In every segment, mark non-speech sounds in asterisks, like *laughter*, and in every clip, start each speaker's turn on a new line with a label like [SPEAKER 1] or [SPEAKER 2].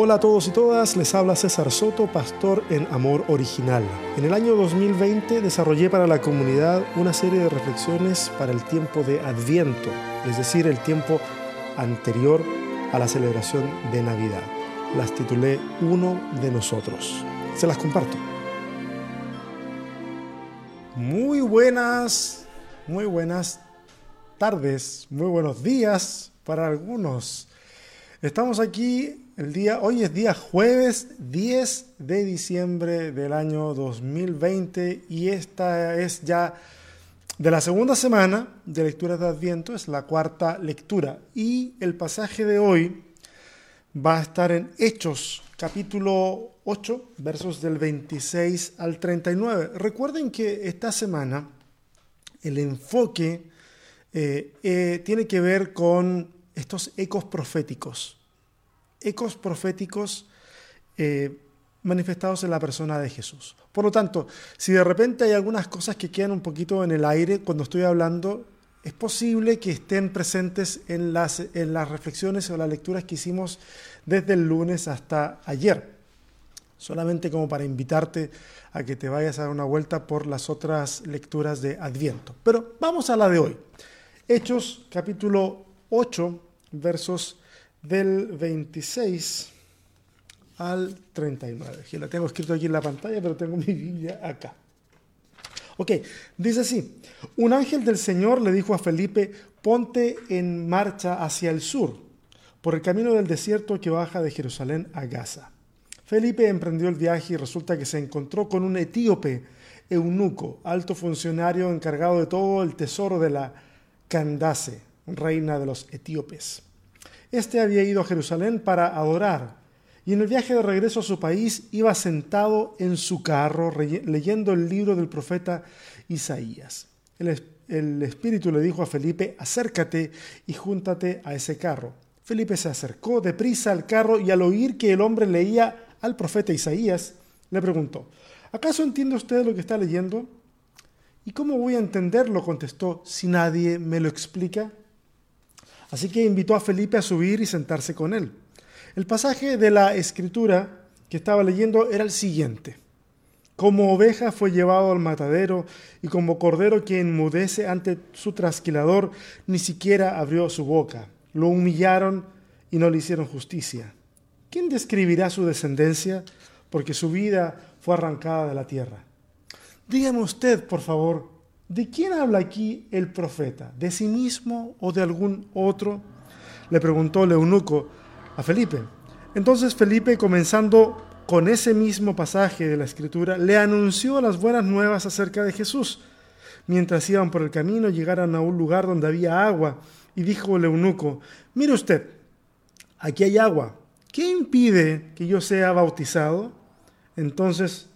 [SPEAKER 1] Hola a todos y todas, les habla César Soto, pastor en Amor Original. En el año 2020 desarrollé para la comunidad una serie de reflexiones para el tiempo de Adviento, es decir, el tiempo anterior a la celebración de Navidad. Las titulé Uno de nosotros. Se las comparto. Muy buenas, muy buenas tardes, muy buenos días para algunos. Estamos aquí el día, hoy es día jueves 10 de diciembre del año 2020 y esta es ya de la segunda semana de lecturas de Adviento, es la cuarta lectura y el pasaje de hoy va a estar en Hechos capítulo 8 versos del 26 al 39. Recuerden que esta semana el enfoque eh, eh, tiene que ver con estos ecos proféticos ecos proféticos eh, manifestados en la persona de Jesús. Por lo tanto, si de repente hay algunas cosas que quedan un poquito en el aire cuando estoy hablando, es posible que estén presentes en las, en las reflexiones o las lecturas que hicimos desde el lunes hasta ayer. Solamente como para invitarte a que te vayas a dar una vuelta por las otras lecturas de Adviento. Pero vamos a la de hoy. Hechos capítulo 8, versos del 26 al 39. Que la tengo escrito aquí en la pantalla, pero tengo *laughs* mi Biblia acá. Ok, dice así, un ángel del Señor le dijo a Felipe, ponte en marcha hacia el sur, por el camino del desierto que baja de Jerusalén a Gaza. Felipe emprendió el viaje y resulta que se encontró con un etíope, eunuco, alto funcionario encargado de todo el tesoro de la Candace, reina de los etíopes. Este había ido a Jerusalén para adorar y en el viaje de regreso a su país iba sentado en su carro leyendo el libro del profeta Isaías. El, espíritu le dijo a Felipe, acércate y júntate a ese carro. Felipe se acercó deprisa al carro y al oír que el hombre leía al profeta Isaías, le preguntó, ¿acaso entiende usted lo que está leyendo? ¿Y cómo voy a entenderlo? contestó, si nadie me lo explica. Así que invitó a Felipe a subir y sentarse con él. El pasaje de la escritura que estaba leyendo era el siguiente. Como oveja fue llevado al matadero y como cordero que enmudece ante su trasquilador, ni siquiera abrió su boca. Lo humillaron y no le hicieron justicia. ¿Quién describirá su descendencia? Porque su vida fue arrancada de la tierra. Dígame usted, por favor, ¿De quién habla aquí el profeta? ¿De sí mismo o de algún otro? Le preguntó el eunuco a Felipe. Entonces Felipe, comenzando con ese mismo pasaje de la escritura, le anunció las buenas nuevas acerca de Jesús. Mientras iban por el camino, llegaron a un lugar donde había agua y dijo el eunuco, mire usted, aquí hay agua, ¿qué impide que yo sea bautizado? Entonces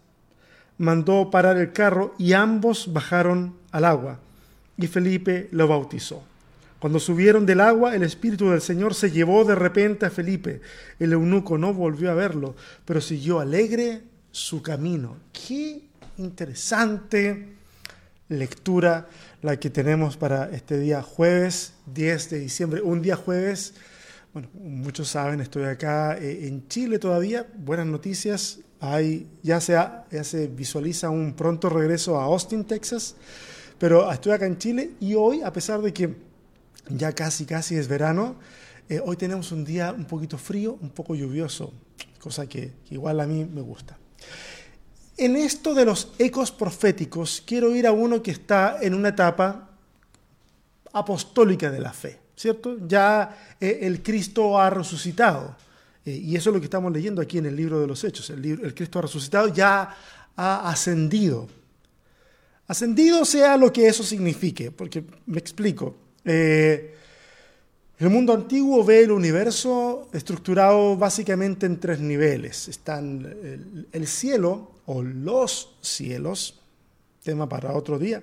[SPEAKER 1] mandó parar el carro y ambos bajaron al agua y Felipe lo bautizó. Cuando subieron del agua, el Espíritu del Señor se llevó de repente a Felipe. El eunuco no volvió a verlo, pero siguió alegre su camino. Qué interesante lectura la que tenemos para este día jueves 10 de diciembre. Un día jueves, bueno, muchos saben, estoy acá eh, en Chile todavía. Buenas noticias, hay, ya, se ya se visualiza un pronto regreso a Austin, Texas. Pero estoy acá en Chile y hoy, a pesar de que ya casi, casi es verano, eh, hoy tenemos un día un poquito frío, un poco lluvioso, cosa que, igual a mí me gusta. En esto de los ecos proféticos, quiero ir a uno que está en una etapa apostólica de la fe, ¿cierto? Ya eh, el Cristo ha resucitado. Eh, y eso es lo que estamos leyendo aquí en el libro de los Hechos. El, Cristo resucitado, ya ha ascendido. Ascendido sea lo que eso signifique, porque me explico. Eh, el mundo antiguo ve el universo estructurado básicamente en tres niveles. Están el, cielo o los cielos, tema para otro día.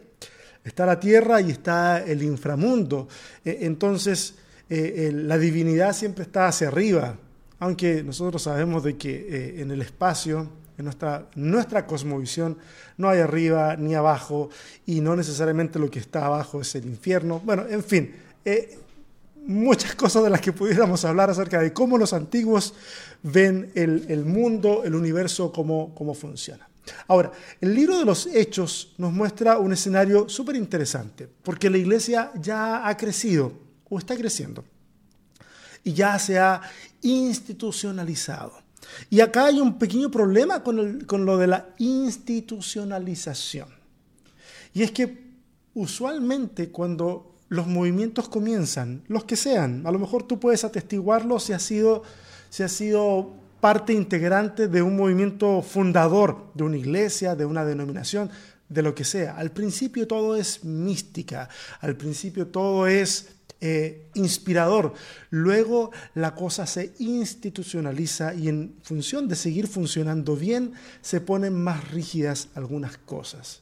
[SPEAKER 1] Está la tierra y está el inframundo. Eh, entonces, la divinidad siempre está hacia arriba, aunque nosotros sabemos de que en el espacio en nuestra, nuestra cosmovisión no hay arriba ni abajo y no necesariamente lo que está abajo es el infierno. Bueno, en fin, eh, muchas cosas de las que pudiéramos hablar acerca de cómo los antiguos ven el, mundo, el universo, cómo, cómo funciona. Ahora, el libro de los Hechos nos muestra un escenario súper interesante, porque la iglesia ya ha crecido o está creciendo y ya se ha institucionalizado. Y acá hay un pequeño problema con, con lo de la institucionalización. Y es que usualmente cuando los movimientos comienzan, los que sean, a lo mejor tú puedes atestiguarlo si ha sido, si ha sido parte integrante de un movimiento fundador, de una iglesia, de una denominación, de lo que sea. Al principio todo es mística, al principio todo es eh, inspirador. Luego la cosa se institucionaliza y en función de seguir funcionando bien se ponen más rígidas algunas cosas.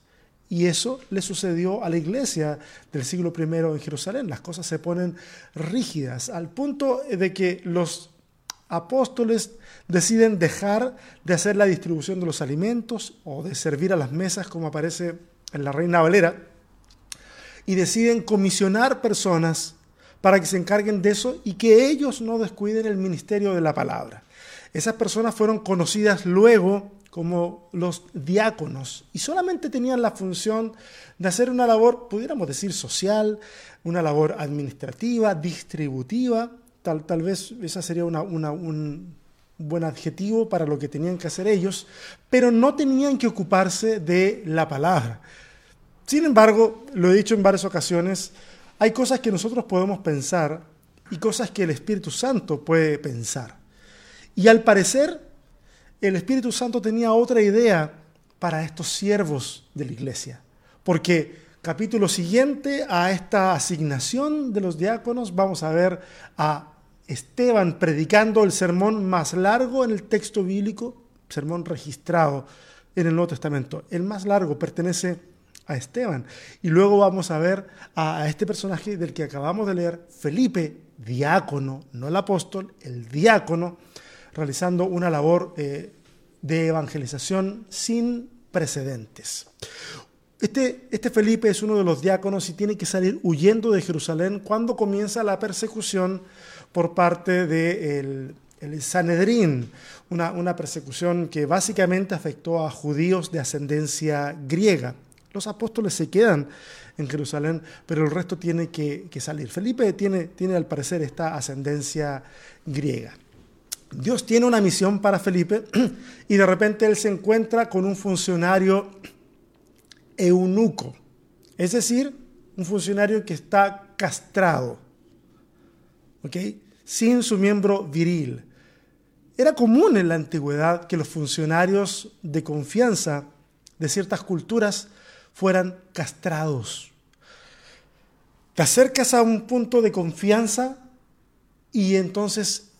[SPEAKER 1] Y eso le sucedió a la iglesia del siglo I en Jerusalén. Las cosas se ponen rígidas al punto de que los apóstoles deciden dejar de hacer la distribución de los alimentos o de servir a las mesas como aparece en la Reina Valera y deciden comisionar personas para que se encarguen de eso y que ellos no descuiden el ministerio de la palabra. Esas personas fueron conocidas luego como los diáconos y solamente tenían la función de hacer una labor, pudiéramos decir, social, una labor administrativa, distributiva, tal, tal vez esa sería un buen adjetivo para lo que tenían que hacer ellos, pero no tenían que ocuparse de la palabra. Sin embargo, lo he dicho en varias ocasiones, hay cosas que nosotros podemos pensar y cosas que el Espíritu Santo puede pensar. Y al parecer, el Espíritu Santo tenía otra idea para estos siervos de la iglesia. Porque capítulo siguiente a esta asignación de los diáconos vamos a ver a Esteban predicando el sermón más largo en el texto bíblico, sermón registrado en el Nuevo Testamento. El más largo pertenece a Esteban. Y luego vamos a ver a, este personaje del que acabamos de leer, Felipe, diácono, no el apóstol, el diácono, realizando una labor eh, de evangelización sin precedentes. Este, este, Felipe es uno de los diáconos y tiene que salir huyendo de Jerusalén cuando comienza la persecución por parte del de Sanedrín, una, una persecución que básicamente afectó a judíos de ascendencia griega. Los apóstoles se quedan en Jerusalén, pero el resto tiene que, salir. Felipe tiene, tiene al parecer esta ascendencia griega. Dios tiene una misión para Felipe *clears throat* y de repente él se encuentra con un funcionario eunuco, es decir, un funcionario que está castrado, ¿ok? Sin su miembro viril. Era común en la antigüedad que los funcionarios de confianza de ciertas culturas fueran castrados. Te acercas a un punto de confianza y entonces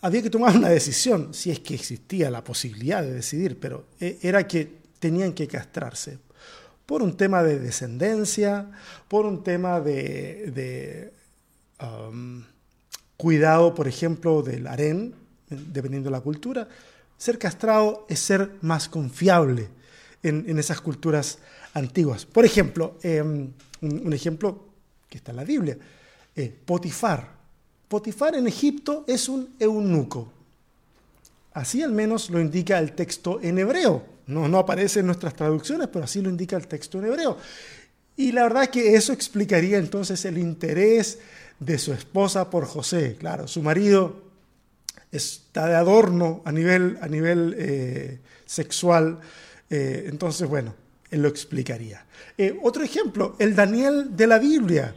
[SPEAKER 1] había que tomar una decisión, si es que existía la posibilidad de decidir, pero e, era que tenían que castrarse por un tema de descendencia, por un tema de, um, cuidado, por ejemplo, del harén, dependiendo de la cultura. Ser castrado es ser más confiable en, en esas culturas antiguas. Por ejemplo, em, un, ejemplo que está en la Biblia, eh, Potifar. Potifar en Egipto es un eunuco. Así al menos lo indica el texto en hebreo. No, no aparece en nuestras traducciones, pero así lo indica el texto en hebreo. Y la verdad es que eso explicaría entonces el interés de su esposa por José. Claro, su marido está de adorno a nivel, a nivel eh, sexual. Eh, entonces, bueno, él lo explicaría. Eh, otro ejemplo, el Daniel de la Biblia.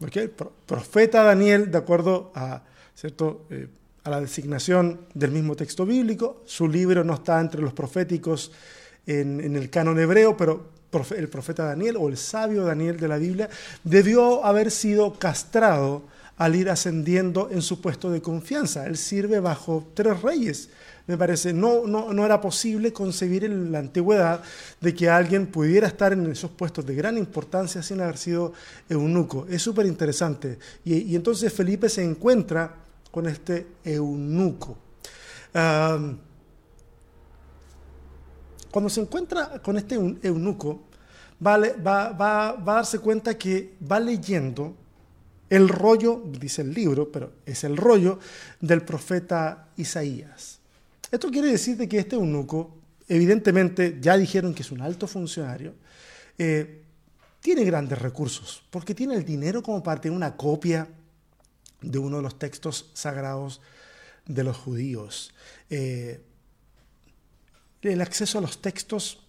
[SPEAKER 1] ¿okay? Profeta Daniel, de acuerdo a, ¿cierto? Eh, a la designación del mismo texto bíblico. Su libro no está entre los proféticos en, en el canon hebreo, pero el profeta Daniel o el sabio Daniel de la Biblia debió haber sido castrado al ir ascendiendo en su puesto de confianza. Él sirve bajo tres reyes me parece, no, no, era posible concebir en la antigüedad de que alguien pudiera estar en esos puestos de gran importancia sin haber sido eunuco. Es súper interesante. Y, entonces Felipe se encuentra con este eunuco. cuando se encuentra con este eunuco, va, va, va, a darse cuenta que va leyendo el rollo, dice el libro, pero es el rollo del profeta Isaías. Esto quiere decir que este eunuco, evidentemente ya dijeron que es un alto funcionario, eh, tiene grandes recursos, porque tiene el dinero como para tener una copia de uno de los textos sagrados de los judíos. Eh, el acceso a los textos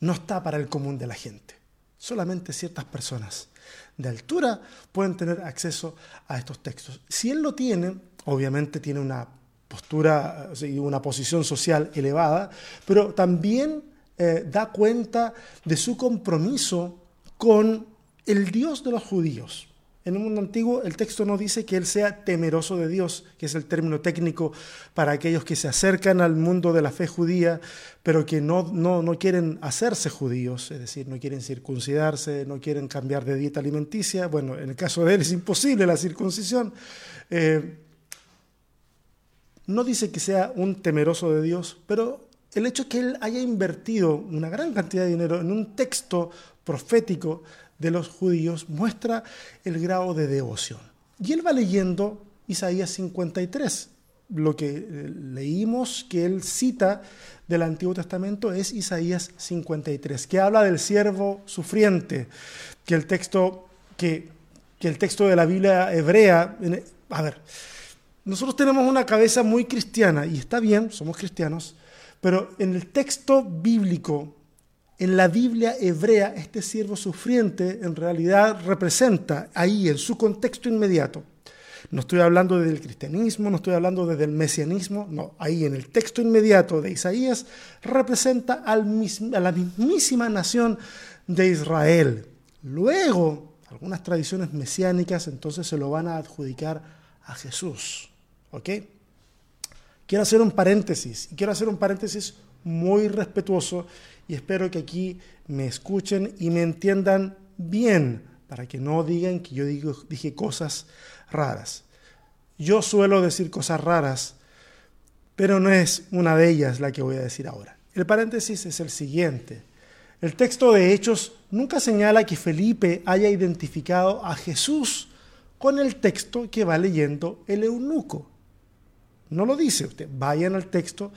[SPEAKER 1] no está para el común de la gente. Solamente ciertas personas de altura pueden tener acceso a estos textos. Si él lo tiene, obviamente tiene una postura y una posición social elevada, pero también eh, da cuenta de su compromiso con el Dios de los judíos. En el mundo antiguo el texto no dice que él sea temeroso de Dios, que es el término técnico para aquellos que se acercan al mundo de la fe judía, pero que no, no, quieren hacerse judíos, es decir, no quieren circuncidarse, no quieren cambiar de dieta alimenticia. Bueno, en el caso de él es imposible la circuncisión. Eh, no dice que sea un temeroso de Dios, pero el hecho que él haya invertido una gran cantidad de dinero en un texto profético de los judíos muestra el grado de devoción. Y él va leyendo Isaías 53. Lo que eh, leímos que él cita del Antiguo Testamento es Isaías 53, que habla del siervo sufriente, que el texto, que, que el texto de la Biblia hebrea, a ver, nosotros tenemos una cabeza muy cristiana y está bien, somos cristianos, pero en el texto bíblico en la Biblia hebrea, este siervo sufriente en realidad representa ahí, en su contexto inmediato. No estoy hablando del cristianismo, no estoy hablando desde el mesianismo, no, ahí en el texto inmediato de Isaías representa a la mismísima nación de Israel. Luego, algunas tradiciones mesiánicas entonces se lo van a adjudicar a Jesús. ¿Ok? Quiero hacer un paréntesis, y quiero hacer un paréntesis muy respetuoso y espero que aquí me escuchen y me entiendan bien para que no digan que yo digo, dije cosas raras. Yo suelo decir cosas raras, pero no es una de ellas la que voy a decir ahora. El paréntesis es el siguiente. El texto de Hechos nunca señala que Felipe haya identificado a Jesús con el texto que va leyendo el eunuco. No lo dice usted. Vayan al texto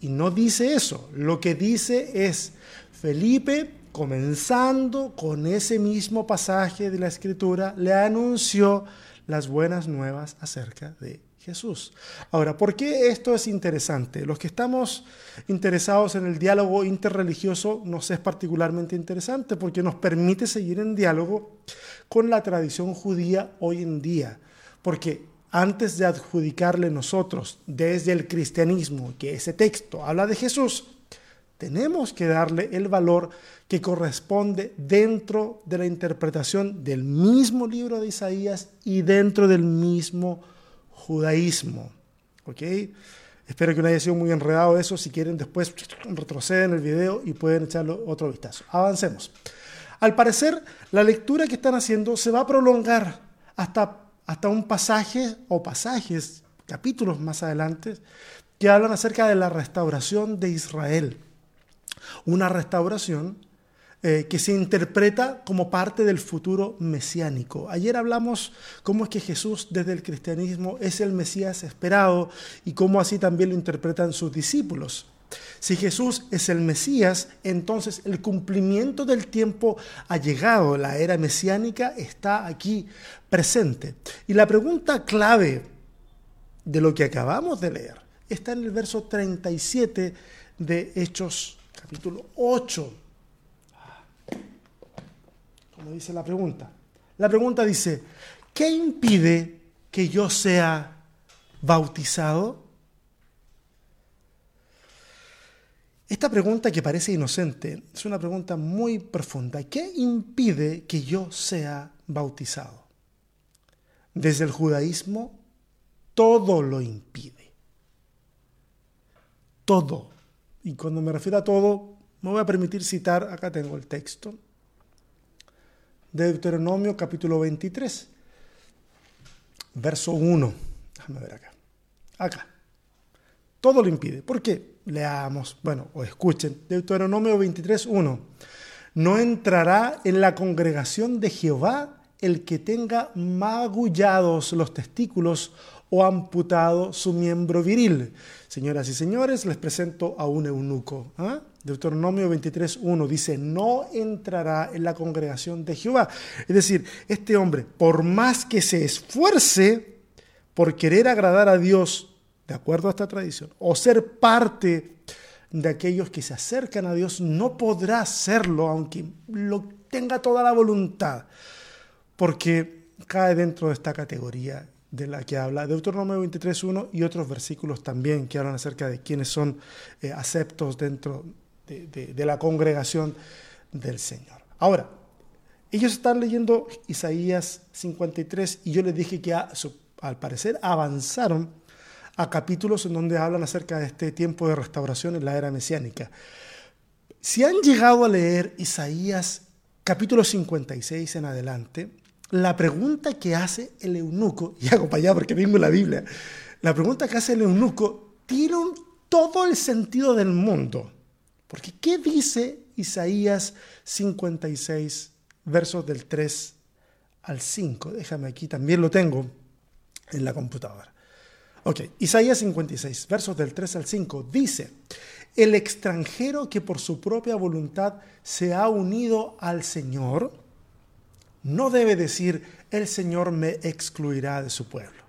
[SPEAKER 1] y no dice eso. Lo que dice es, Felipe, comenzando con ese mismo pasaje de la Escritura, le anunció las buenas nuevas acerca de Jesús. Ahora, ¿por qué esto es interesante? Los que estamos interesados en el diálogo interreligioso nos es particularmente interesante porque nos permite seguir en diálogo con la tradición judía hoy en día. Porque antes de adjudicarle nosotros desde el cristianismo que ese texto habla de Jesús, tenemos que darle el valor que corresponde dentro de la interpretación del mismo libro de Isaías y dentro del mismo judaísmo. ¿Ok? Espero que no haya sido muy enredado eso. Si quieren, después retroceden el video y pueden echarle otro vistazo. Avancemos. Al parecer, la lectura que están haciendo se va a prolongar hasta hasta un pasaje o pasajes, capítulos más adelante, que hablan acerca de la restauración de Israel. Una restauración eh, que se interpreta como parte del futuro mesiánico. Ayer hablamos cómo es que Jesús desde el cristianismo es el Mesías esperado y cómo así también lo interpretan sus discípulos. Si Jesús es el Mesías, entonces el cumplimiento del tiempo ha llegado, la era mesiánica está aquí presente. Y la pregunta clave de lo que acabamos de leer está en el verso 37 de Hechos capítulo 8. Como dice la pregunta. La pregunta dice, ¿qué impide que yo sea bautizado? Esta pregunta que parece inocente es una pregunta muy profunda. ¿Qué impide que yo sea bautizado? Desde el judaísmo, todo lo impide. Todo. Y cuando me refiero a todo, me voy a permitir citar, acá tengo el texto, de Deuteronomio capítulo 23, verso 1. Déjame ver acá. Acá. Todo lo impide. ¿Por qué? Leamos, bueno, o escuchen. Deuteronomio 23, 1. No entrará en la congregación de Jehová el que tenga magullados los testículos o amputado su miembro viril. Señoras y señores, les presento a un eunuco. ¿ah? Deuteronomio 23.1 dice, no entrará en la congregación de Jehová. Es decir, este hombre, por más que se esfuerce por querer agradar a Dios, de acuerdo a esta tradición, o ser parte de aquellos que se acercan a Dios, no podrá hacerlo aunque lo tenga toda la voluntad, porque cae dentro de esta categoría de la que habla Deuteronomio 23.1 y otros versículos también que hablan acerca de quienes son eh, aceptos dentro de, la congregación del Señor. Ahora, ellos están leyendo Isaías 53 y yo les dije que al parecer avanzaron a capítulos en donde hablan acerca de este tiempo de restauración en la era mesiánica. Si han llegado a leer Isaías capítulo 56 en adelante, la pregunta que hace el eunuco, *laughs* y hago para allá porque tengo la Biblia, la pregunta que hace el eunuco tiene todo el sentido del mundo. Porque ¿qué dice Isaías 56, versos del 3 al 5? Déjame aquí, también lo tengo en la computadora. Ok, Isaías 56, versos del 3 al 5, dice, el extranjero que por su propia voluntad se ha unido al Señor, no debe decir, el Señor me excluirá de su pueblo.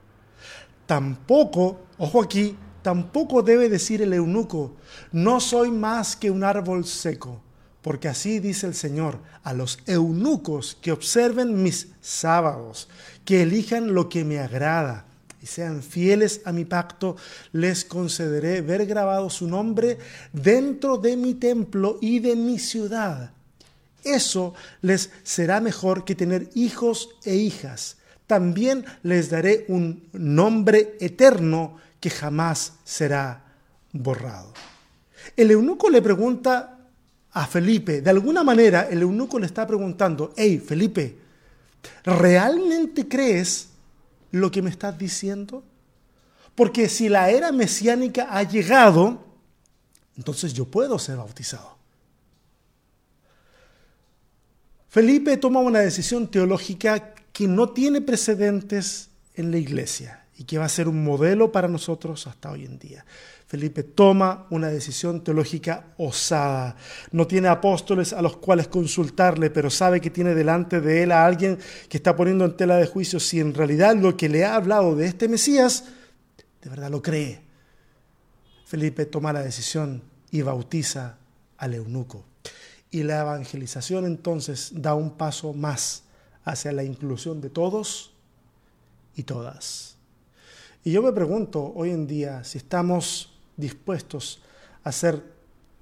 [SPEAKER 1] Tampoco, ojo aquí, tampoco debe decir el eunuco, no soy más que un árbol seco, porque así dice el Señor a los eunucos que observen mis sábados, que elijan lo que me agrada y sean fieles a mi pacto, les concederé ver grabado su nombre dentro de mi templo y de mi ciudad eso les será mejor que tener hijos e hijas. También les daré un nombre eterno que jamás será borrado. El eunuco le pregunta a Felipe, de alguna manera el eunuco le está preguntando, hey Felipe, ¿realmente crees lo que me estás diciendo? Porque si la era mesiánica ha llegado, entonces yo puedo ser bautizado. Felipe toma una decisión teológica que no tiene precedentes en la iglesia y que va a ser un modelo para nosotros hasta hoy en día. Felipe toma una decisión teológica osada. No tiene apóstoles a los cuales consultarle, pero sabe que tiene delante de él a alguien que está poniendo en tela de juicio si en realidad lo que le ha hablado de este Mesías, de verdad lo cree. Felipe toma la decisión y bautiza al eunuco. Y la evangelización entonces da un paso más hacia la inclusión de todos y todas. Y yo me pregunto hoy en día si estamos dispuestos a ser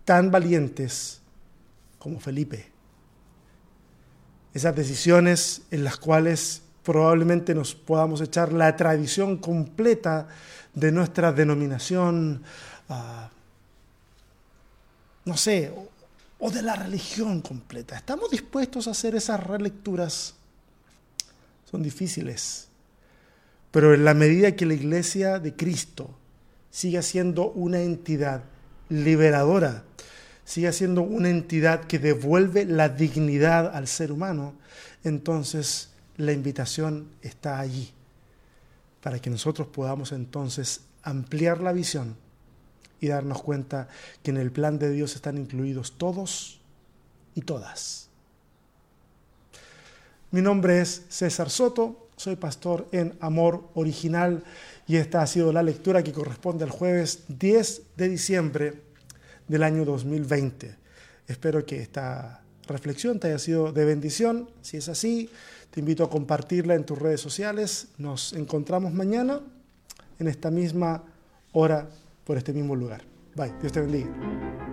[SPEAKER 1] tan valientes como Felipe. Esas decisiones en las cuales probablemente nos podamos echar la tradición completa de nuestra denominación, ah, no sé, o de la religión completa. ¿Estamos dispuestos a hacer esas relecturas? Son difíciles. Pero en la medida que la iglesia de Cristo siga siendo una entidad liberadora, siga siendo una entidad que devuelve la dignidad al ser humano, entonces la invitación está allí para que nosotros podamos entonces ampliar la visión y darnos cuenta que en el plan de Dios están incluidos todos y todas. Mi nombre es César Soto, soy pastor en Amor Original y esta ha sido la lectura que corresponde al jueves 10 de diciembre del año 2020. Espero que esta reflexión te haya sido de bendición. Si es así, te invito a compartirla en tus redes sociales. Nos encontramos mañana en esta misma hora por este mismo lugar. Bye, Dios te bendiga.